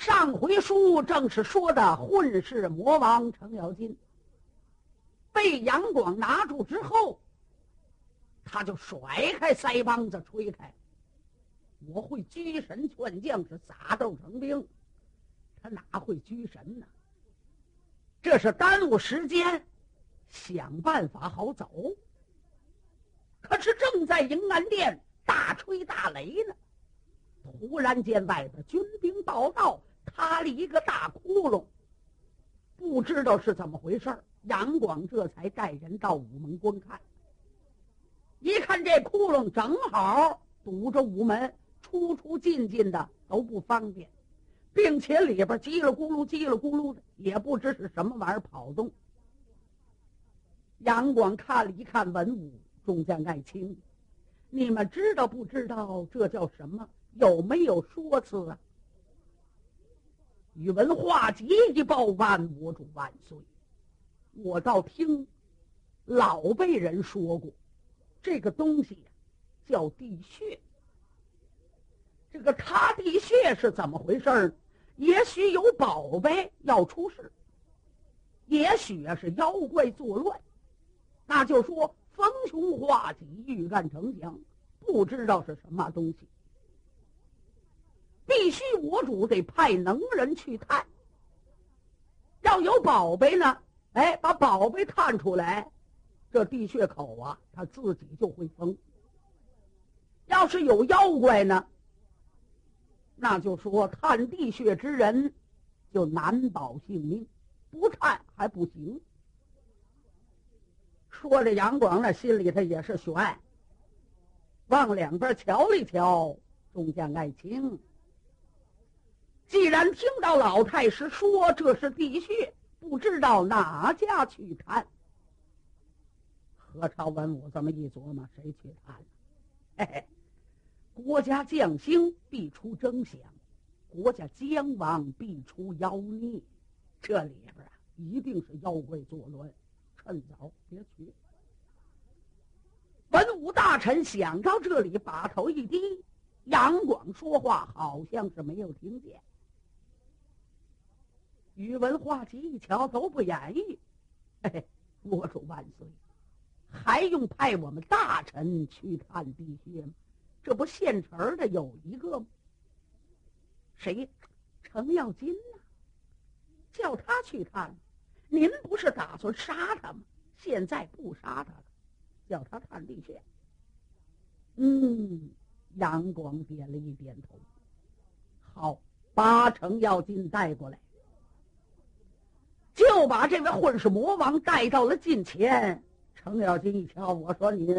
上回书正是说的混世魔王程咬金被杨广拿住之后，他就甩开腮帮子吹开，我会居神劝将是撒豆成兵，他哪会居神呢？这是耽误时间，想办法好走。可是正在迎安殿大吹大擂呢，突然间外边军兵报道。塌了一个大窟窿，不知道是怎么回事杨广这才带人到午门观看。一看这窟窿正好堵着午门，出出进进的都不方便，并且里边叽里咕噜、叽里咕噜的，也不知是什么玩意儿跑动。杨广看了一看文武众将爱卿，你们知道不知道这叫什么？有没有说辞啊？宇文化及一报万国主万岁！我倒听老辈人说过，这个东西叫地穴。这个塌地穴是怎么回事？也许有宝贝要出事，也许啊是妖怪作乱。那就说逢凶化吉，欲干成祥，不知道是什么东西。必须我主得派能人去探，要有宝贝呢，哎，把宝贝探出来，这地穴口啊，他自己就会封。要是有妖怪呢，那就说探地穴之人就难保性命，不探还不行。说着，杨广那心里头也是悬，往两边瞧了瞧，众将爱卿。既然听到老太师说这是地穴，不知道哪家去探。何朝文武这么一琢磨，谁去探？嘿嘿，国家将兴必出征祥，国家将亡必出妖孽。这里边啊，一定是妖怪作乱，趁早别去。文武大臣想到这里，把头一低。杨广说话好像是没有听见。宇文化及一瞧都不言语，嘿嘿，国主万岁，还用派我们大臣去探地穴吗？这不现成的有一个吗？谁？程咬金呢？叫他去探，您不是打算杀他吗？现在不杀他了，叫他探地穴。嗯，杨广点了一点头。好，把程咬金带过来。就把这位混世魔王带到了近前。程咬金一瞧，我说你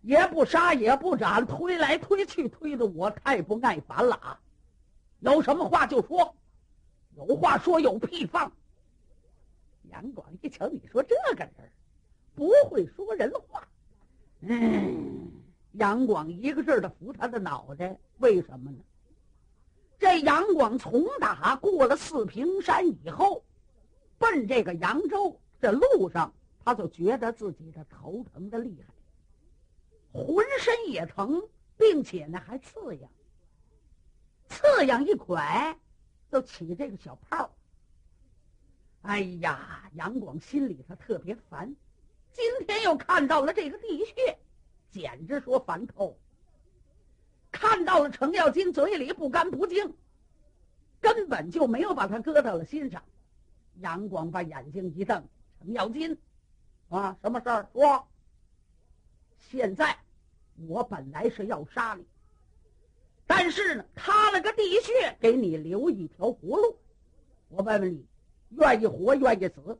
也不杀也不斩，推来推去，推的我太不耐烦了啊！有什么话就说，有话说有屁放。杨广一瞧，你说这个人不会说人话。嗯，杨广一个劲儿的扶他的脑袋，为什么呢？这杨广从打过了四平山以后。奔这个扬州，的路上他就觉得自己的头疼的厉害，浑身也疼，并且呢还刺痒，刺痒一块，都起这个小泡。哎呀，杨广心里头特别烦，今天又看到了这个地穴，简直说烦透。看到了程咬金嘴里不干不净，根本就没有把他搁到了心上。杨广把眼睛一瞪：“程咬金，啊，什么事儿？说。现在我本来是要杀你，但是呢，塌了个地穴，给你留一条活路。我问问你，愿意活，愿意死？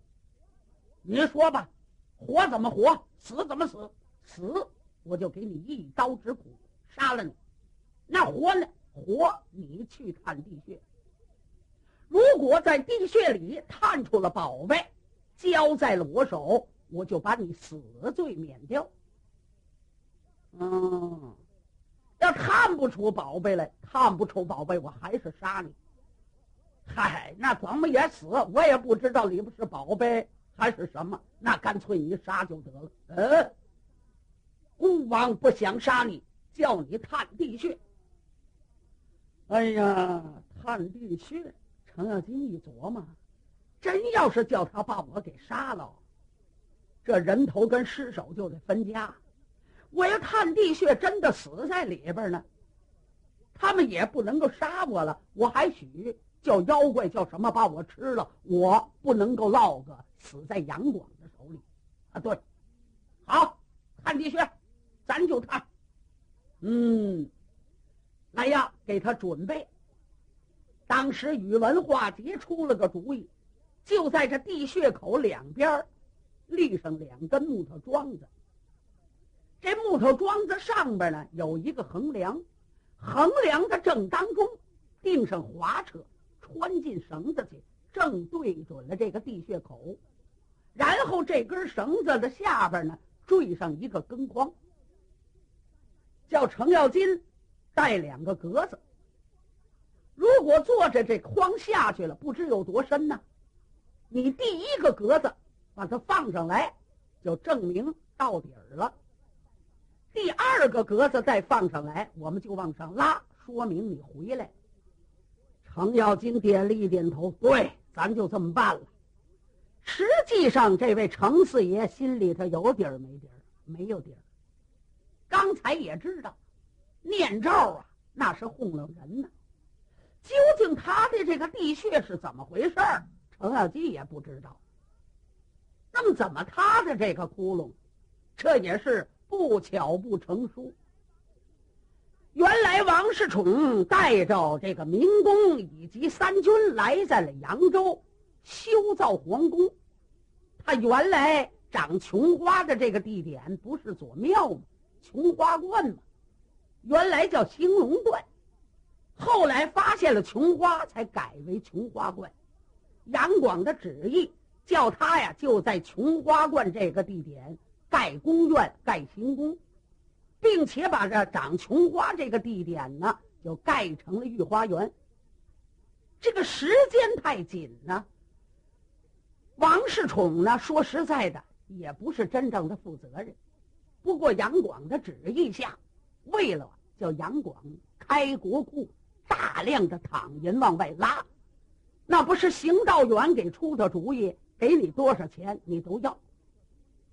你说吧，活怎么活？死怎么死？死我就给你一刀之苦，杀了你。那活呢？活你去探地穴。”如果在地穴里探出了宝贝，交在了我手，我就把你死罪免掉。嗯，要看不出宝贝来，看不出宝贝，我还是杀你。嗨，那咱们也死，我也不知道里边是宝贝还是什么，那干脆你杀就得了。嗯，孤王不想杀你，叫你探地穴。哎呀，探地穴，程咬金一琢磨，真要是叫他把我给杀了，这人头跟尸首就得分家。我要探地穴真的死在里边呢，他们也不能够杀我了。我还许叫妖怪叫什么把我吃了，我不能够落个死在杨广的手里。啊，对，好，探地穴，咱就探。嗯，来呀，给他准备。当时宇文化及出了个主意，就在这地穴口两边立上两根木头桩子。这木头桩子上边呢有一个横梁，横梁的正当中钉上滑车，穿进绳子去，正对准了这个地穴口。然后这根绳子的下边呢坠上一个根筐，叫程咬金带两个格子。如果坐着这筐下去了，不知有多深呢？你第一个格子把它放上来，就证明到底儿了。第二个格子再放上来，我们就往上拉，说明你回来。程咬金点了一点头，对，咱就这么办了。实际上，这位程四爷心里头有底儿没底儿？没有底儿。刚才也知道，念咒啊，那是哄了人呢。究竟他的这个地穴是怎么回事？程咬金也不知道。那么，怎么他的这个窟窿，这也是。不巧不成书。原来王世充带着这个明公以及三军来在了扬州，修造皇宫。他原来长琼花的这个地点不是左庙吗？琼花观吗？原来叫兴隆观，后来发现了琼花，才改为琼花观。杨广的旨意叫他呀，就在琼花观这个地点。盖宫院，盖行宫，并且把这长琼花这个地点呢，就盖成了御花园。这个时间太紧呢。王世充呢，说实在的，也不是真正的负责任。不过杨广的旨意下，为了叫杨广开国库，大量的躺银往外拉，那不是邢道远给出的主意，给你多少钱你都要。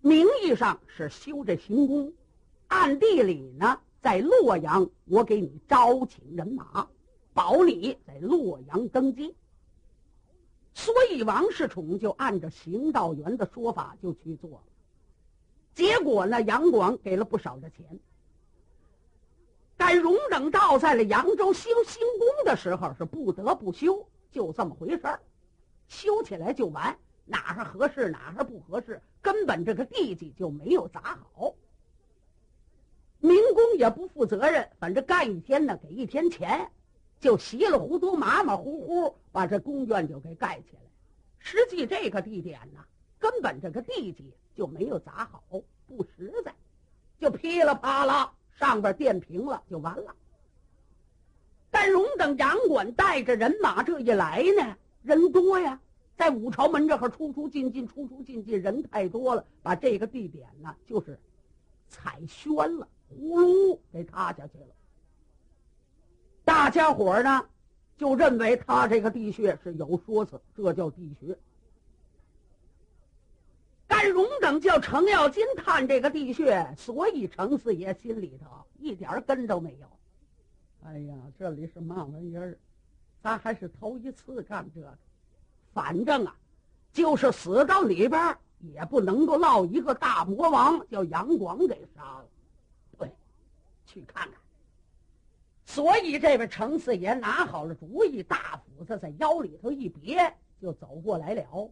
名义上是修这行宫，暗地里呢，在洛阳我给你招请人马，保你在洛阳登基。所以王世充就按照邢道元的说法就去做了。结果呢，杨广给了不少的钱。但荣等到在了扬州修新宫的时候，是不得不修，就这么回事儿，修起来就完。哪儿合适，哪儿不合适，根本这个地基就没有砸好。民工也不负责任，反正干一天呢给一天钱，就稀里糊涂、马马虎虎把这宫院就给盖起来。实际这个地点呢，根本这个地基就没有砸好，不实在，就噼里啪啦上边垫平了就完了。但荣等掌管带着人马这一来呢，人多呀。在五朝门这块出出进进，出出进进，人太多了，把这个地点呢，就是踩宣了，呼噜给塌下去了。大家伙呢，就认为他这个地穴是有说辞，这叫地穴。甘荣等叫程咬金探这个地穴，所以程四爷心里头一点根都没有。哎呀，这里是嘛玩意儿？咱还是头一次干这个。反正啊，就是死到里边也不能够落一个大魔王，叫杨广给杀了。对，去看看。所以这位程四爷拿好了主意，大斧子在腰里头一别，就走过来了。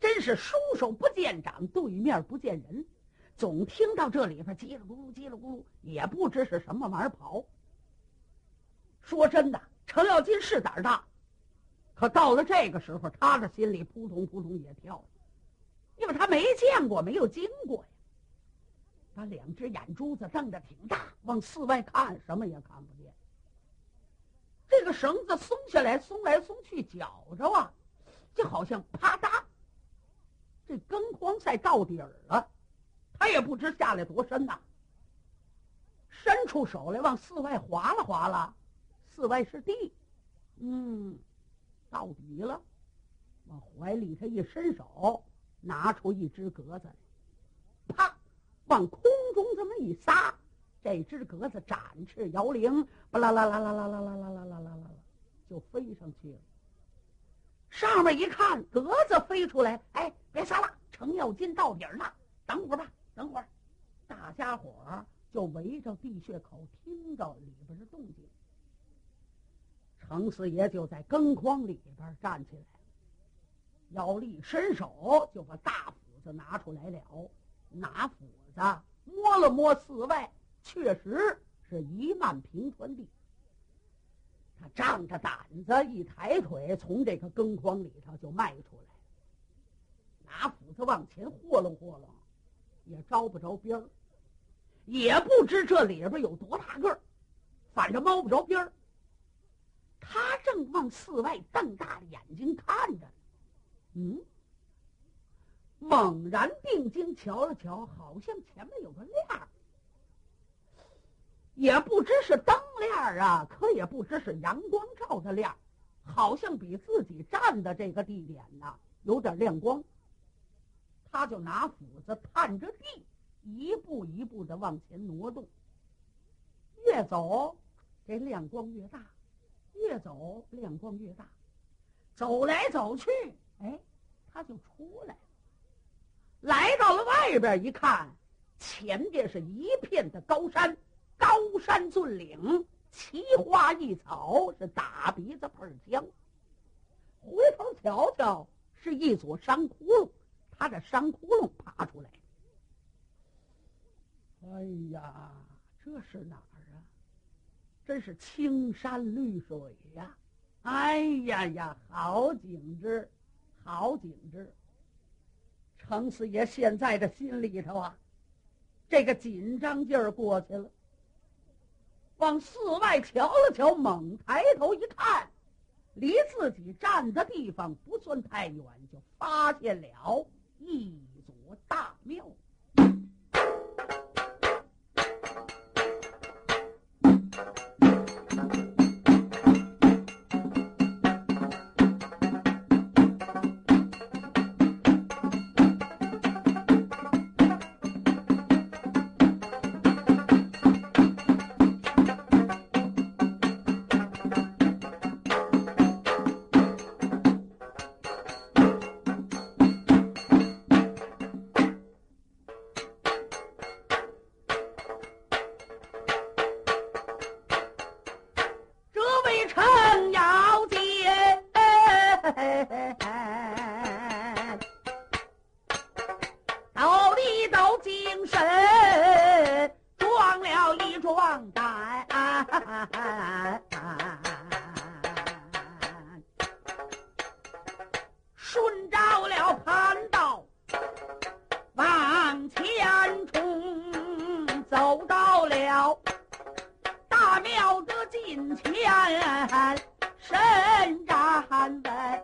真是伸手不见掌，对面不见人，总听到这里边叽里咕噜叽里咕噜，也不知是什么玩意儿跑。说真的，程咬金是胆大。可到了这个时候，他的心里扑通扑通也跳，因为他没见过，没有经过呀。他两只眼珠子瞪得挺大，往四外看，什么也看不见。这个绳子松下来，松来松去，绞着啊，就好像啪嗒，这根筐赛到底儿了。他也不知下来多深呐，伸出手来往四外划拉划拉，四外是地，嗯。到底了，往怀里他一伸手，拿出一只鸽子来，啪，往空中这么一撒，这只鸽子展翅摇铃，巴啦啦啦啦啦啦啦啦啦啦啦啦，就飞上去了。上面一看，鸽子飞出来，哎，别撒了，程咬金到底了，等会儿吧，等会儿，大家伙儿就围着地穴口听着里边的动静。程四爷就在羹筐里边站起来，姚力伸手就把大斧子拿出来了，拿斧子摸了摸四外，确实是一漫平川地。他仗着胆子一抬腿，从这个更筐里头就迈出来，拿斧子往前霍楞霍楞，也招不着边儿，也不知这里边有多大个儿，反正摸不着边儿。他正往寺外瞪大了眼睛看着，嗯，猛然定睛瞧了瞧，好像前面有个亮儿，也不知是灯亮啊，可也不知是阳光照的亮，好像比自己站的这个地点呢有点亮光。他就拿斧子探着地，一步一步的往前挪动，越走这亮光越大。越走亮光越大，走来走去，哎，他就出来了。来到了外边一看，前边是一片的高山，高山峻岭，奇花异草，是大鼻子喷香。回头瞧瞧，是一座山窟窿，他这山窟窿爬出来。哎呀，这是哪儿啊？真是青山绿水呀！哎呀呀，好景致，好景致！程四爷现在这心里头啊，这个紧张劲儿过去了。往寺外瞧了瞧，猛抬头一看，离自己站的地方不算太远，就发现了一座大庙。走到了大庙的近前，伸展门，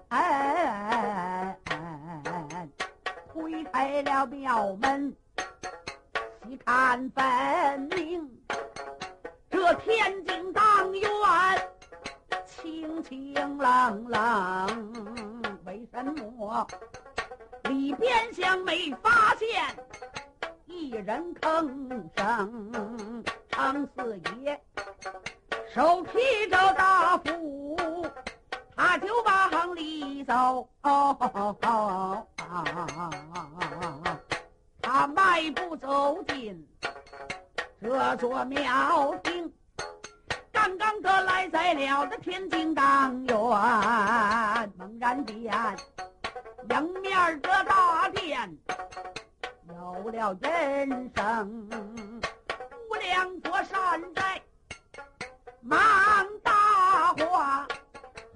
推开了庙门，一看分明，这天井当院，清清冷冷，为什么里边厢没发现？一人吭声，常四爷手提着大斧，他就往里走。他迈步走进这座庙厅，刚刚得来在了的天津当院，猛然间迎面的大殿。走了人生，无量多山寨，满大话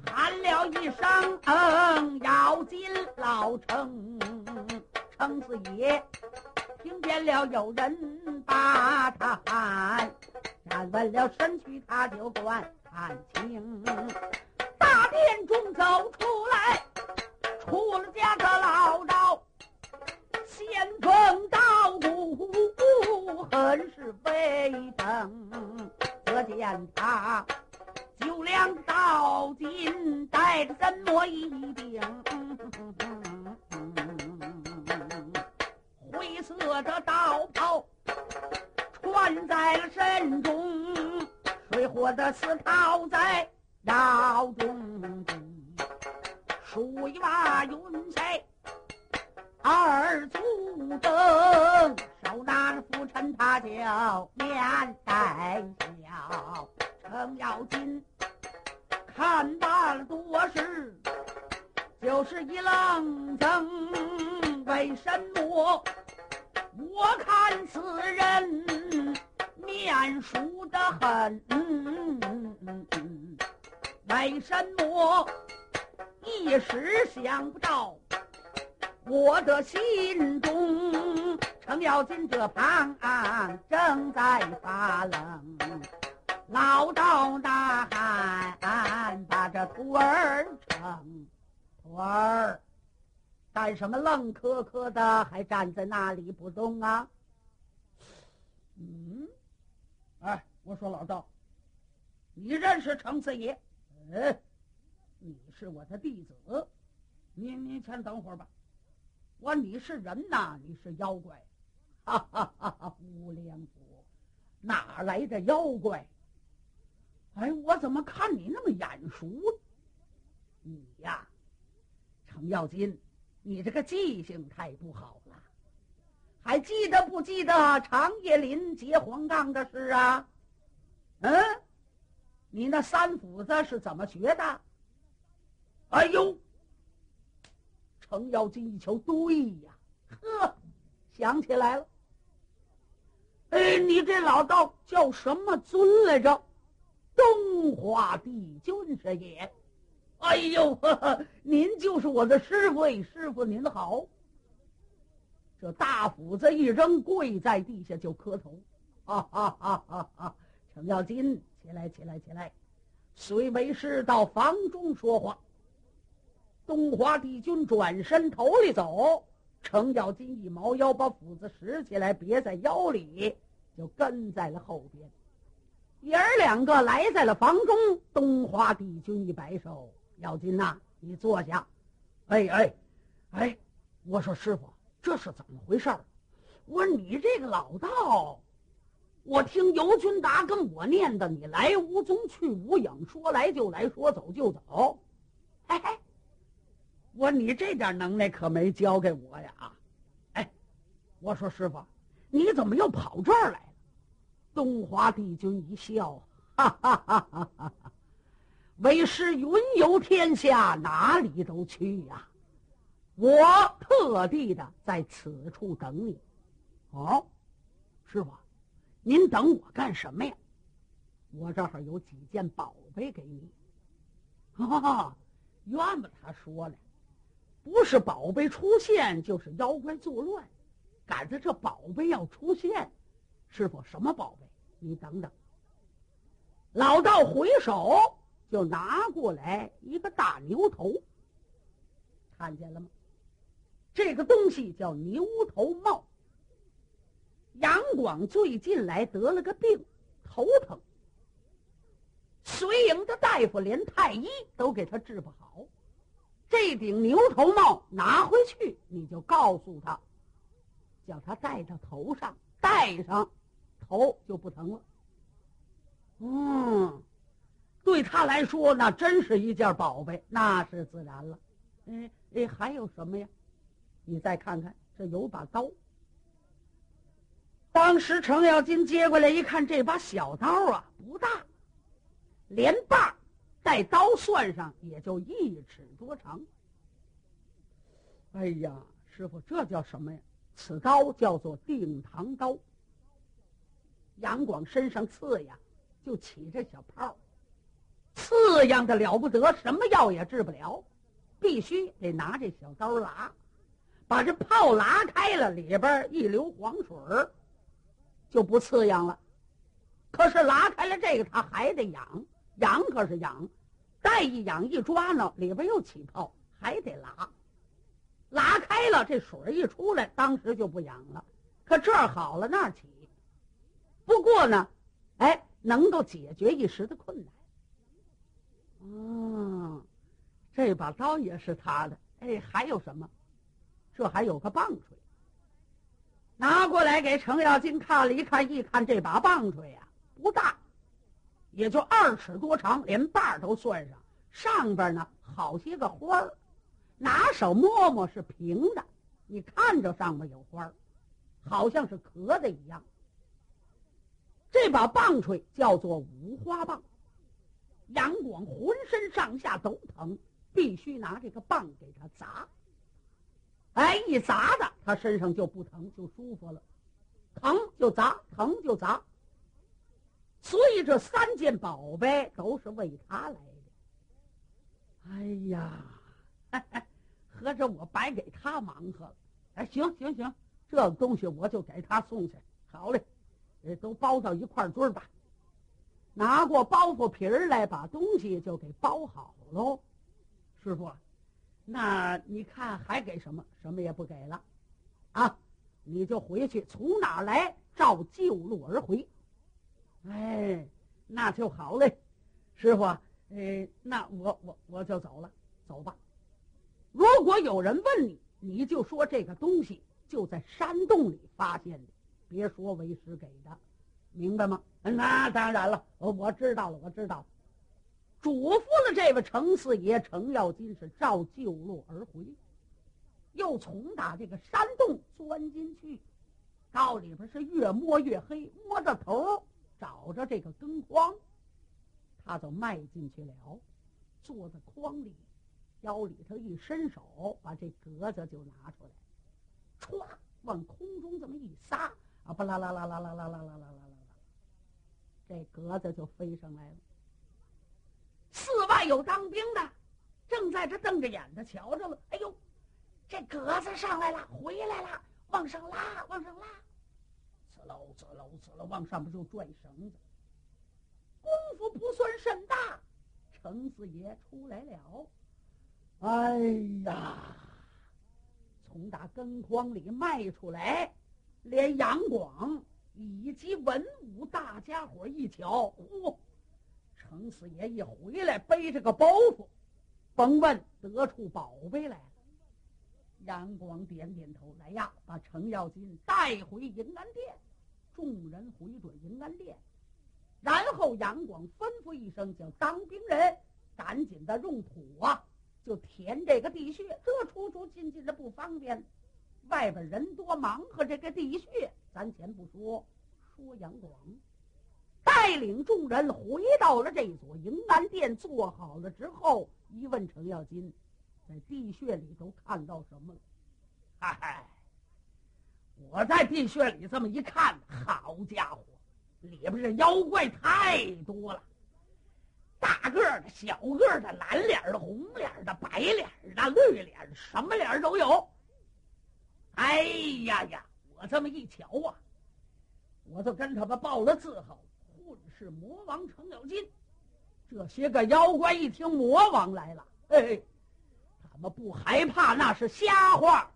喊了一声：“嗯要金老成，程四爷。”听见了有人把他喊，站稳了身躯他就断看清，大殿中走出来，出了家的老赵。仙风道骨，很是威风。可见他九两刀金，带着什么一柄？灰色的道袍穿在了身中，水火的刺套在脑中。数一把云彩二足蹬，手拿着拂尘，他叫面带笑。程咬金看罢了多时，就是一愣怔，为什么？我看此人面熟得很，为什么一时想不到？我的心中程咬金这旁正在发愣，老道大喊：“把这徒儿称徒儿。”干什么愣磕磕的，还站在那里不动啊？嗯，哎，我说老道，你认识程四爷？嗯，你是我的弟子，你你先等会儿吧。我你是人呐，你是妖怪？哈哈哈哈！无良佛，哪来的妖怪？哎，我怎么看你那么眼熟？你呀，程咬金。你这个记性太不好了，还记得不记得长叶林劫黄冈的事啊？嗯，你那三斧子是怎么学的？哎呦，程咬金一瞧，对呀，呵，想起来了。哎，你这老道叫什么尊来着？东华帝君是也。哎呦，呵呵，您就是我的师傅，师傅您好。这大斧子一扔，跪在地下就磕头。哈哈哈哈哈！程咬金，起来，起来，起来，随为师到房中说话。东华帝君转身头里走，程咬金一猫腰，把斧子拾起来别在腰里，就跟在了后边。爷儿两个来在了房中，东华帝君一摆手。咬金呐，你坐下。哎哎，哎，我说师傅，这是怎么回事我说你这个老道，我听尤军达跟我念的，你来无踪去无影，说来就来说走就走。嘿嘿，我说你这点能耐可没教给我呀。哎，我说师傅，你怎么又跑这儿来了？东华帝君一笑，哈哈哈哈哈哈。为师云游天下，哪里都去呀！我特地的在此处等你。哦，师傅，您等我干什么呀？我这儿有几件宝贝给你。哈哈，冤不得他说了，不是宝贝出现，就是妖怪作乱。赶着这宝贝要出现，师傅什么宝贝？你等等。老道回首。就拿过来一个大牛头，看见了吗？这个东西叫牛头帽。杨广最近来得了个病，头疼。随营的大夫连太医都给他治不好。这顶牛头帽拿回去，你就告诉他，叫他戴到头上，戴上，头就不疼了。嗯。对他来说，那真是一件宝贝，那是自然了。哎哎，还有什么呀？你再看看，这有把刀。当时程咬金接过来一看，这把小刀啊，不大，连把带刀算上也就一尺多长。哎呀，师傅，这叫什么呀？此刀叫做定堂刀。杨广身上刺呀，就起这小泡。刺刺痒的了不得，什么药也治不了，必须得拿这小刀拉，把这泡拉开了，里边一流黄水就不刺痒了。可是拉开了这个，他还得痒，痒可是痒，再一痒一抓呢，里边又起泡，还得拉。拉开了，这水一出来，当时就不痒了。可这儿好了那儿起，不过呢，哎，能够解决一时的困难。嗯，这把刀也是他的。哎，还有什么？这还有个棒槌，拿过来给程咬金看了一看，一看这把棒槌呀，不大，也就二尺多长，连把都算上，上边呢好些个花儿。拿手摸摸是平的，你看着上面有花儿，好像是壳子一样。这把棒槌叫做五花棒。杨广浑身上下都疼，必须拿这个棒给他砸。哎，一砸的他身上就不疼，就舒服了。疼就砸，疼就砸。所以这三件宝贝都是为他来的。哎呀！合着我白给他忙活了，哎，行行行，这东西我就给他送去。好嘞，都包到一块堆儿吧。拿过包袱皮儿来，把东西就给包好喽。师傅，那你看还给什么？什么也不给了，啊，你就回去，从哪儿来照旧路而回。哎，那就好嘞，师傅，哎，那我我我就走了，走吧。如果有人问你，你就说这个东西就在山洞里发现的，别说为师给的，明白吗？那当然了，我知道了，我知道。嘱咐了这位程四爷，程咬金是照旧路而回，又从打这个山洞钻进去，到里边是越摸越黑，摸着头找着这个根筐，他就迈进去了，坐在筐里。腰里头一伸手，把这格子就拿出来，歘，往空中这么一撒，啊，不啦啦啦啦啦啦啦啦啦啦啦，这格子就飞上来了。寺外有当兵的，正在这瞪着眼的瞧着了。哎呦，这格子上来了，回来了，往上拉，往上拉，呲喽呲喽呲喽，往上边就拽绳子。功夫不算甚大，程四爷出来了。哎呀！从打根筐里迈出来，连杨广以及文武大家伙一瞧，嚯！程四爷一回来，背着个包袱，甭问得出宝贝来了。杨广点点头，来呀，把程咬金带回银安殿。众人回转银安殿，然后杨广吩咐一声，叫当兵人赶紧的用土啊！就填这个地穴，这出出进进的不方便。外边人多，忙活这个地穴，咱先不说。说杨广带领众人回到了这座迎安殿，坐好了之后，一问程咬金，在地穴里头看到什么了？嗨，我在地穴里这么一看，好家伙，里边这妖怪太多了。大个的、小个的、蓝脸的、红脸的、白脸的、绿脸，什么脸都有。哎呀呀！我这么一瞧啊，我就跟他们报了字号，混世魔王程咬金。这些个妖怪一听魔王来了，嘿，他们不害怕，那是瞎话。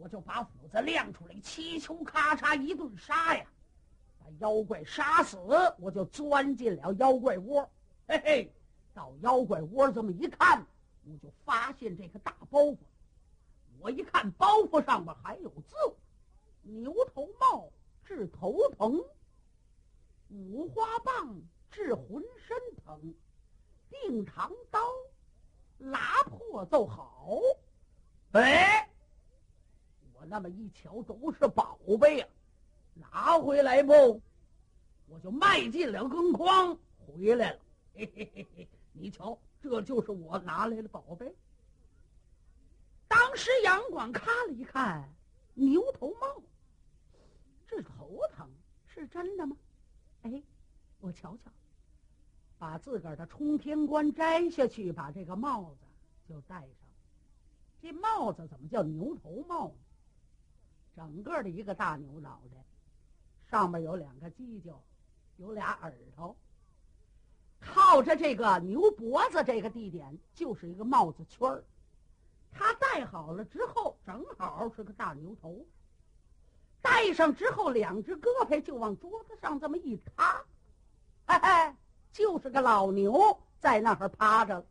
我就把斧子亮出来，七球咔嚓一顿杀呀，把妖怪杀死，我就钻进了妖怪窝。嘿嘿，到妖怪窝这么一看，我就发现这个大包袱。我一看包袱上面还有字：牛头帽治头疼，五花棒治浑身疼，定长刀拉破就好。哎，那么一瞧，都是宝贝啊！拿回来不？我就迈进了根筐，回来了。嘿嘿嘿嘿，你瞧，这就是我拿来的宝贝。当时杨广看了一看，牛头帽，这头疼是真的吗？哎，我瞧瞧，把自个儿的冲天冠摘下去，把这个帽子就戴上。这帽子怎么叫牛头帽呢？整个的一个大牛脑袋，上面有两个犄角，有俩耳朵，靠着这个牛脖子这个地点就是一个帽子圈儿。他戴好了之后，正好是个大牛头。戴上之后，两只胳膊就往桌子上这么一塌，哎哎，就是个老牛在那儿趴着。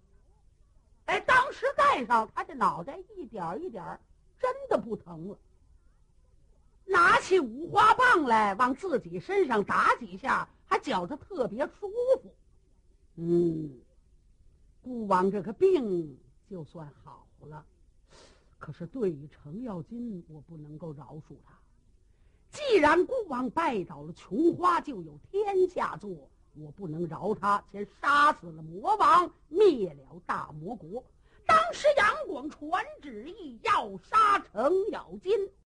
哎，当时戴上，他这脑袋一点一点真的不疼了。拿起五花棒来，往自己身上打几下，还觉得特别舒服。嗯，孤王这个病就算好了。可是对于程咬金，我不能够饶恕他。既然孤王拜倒了琼花，就有天下做，我不能饶他。先杀死了魔王，灭了大魔国。当时杨广传旨意要杀程咬金，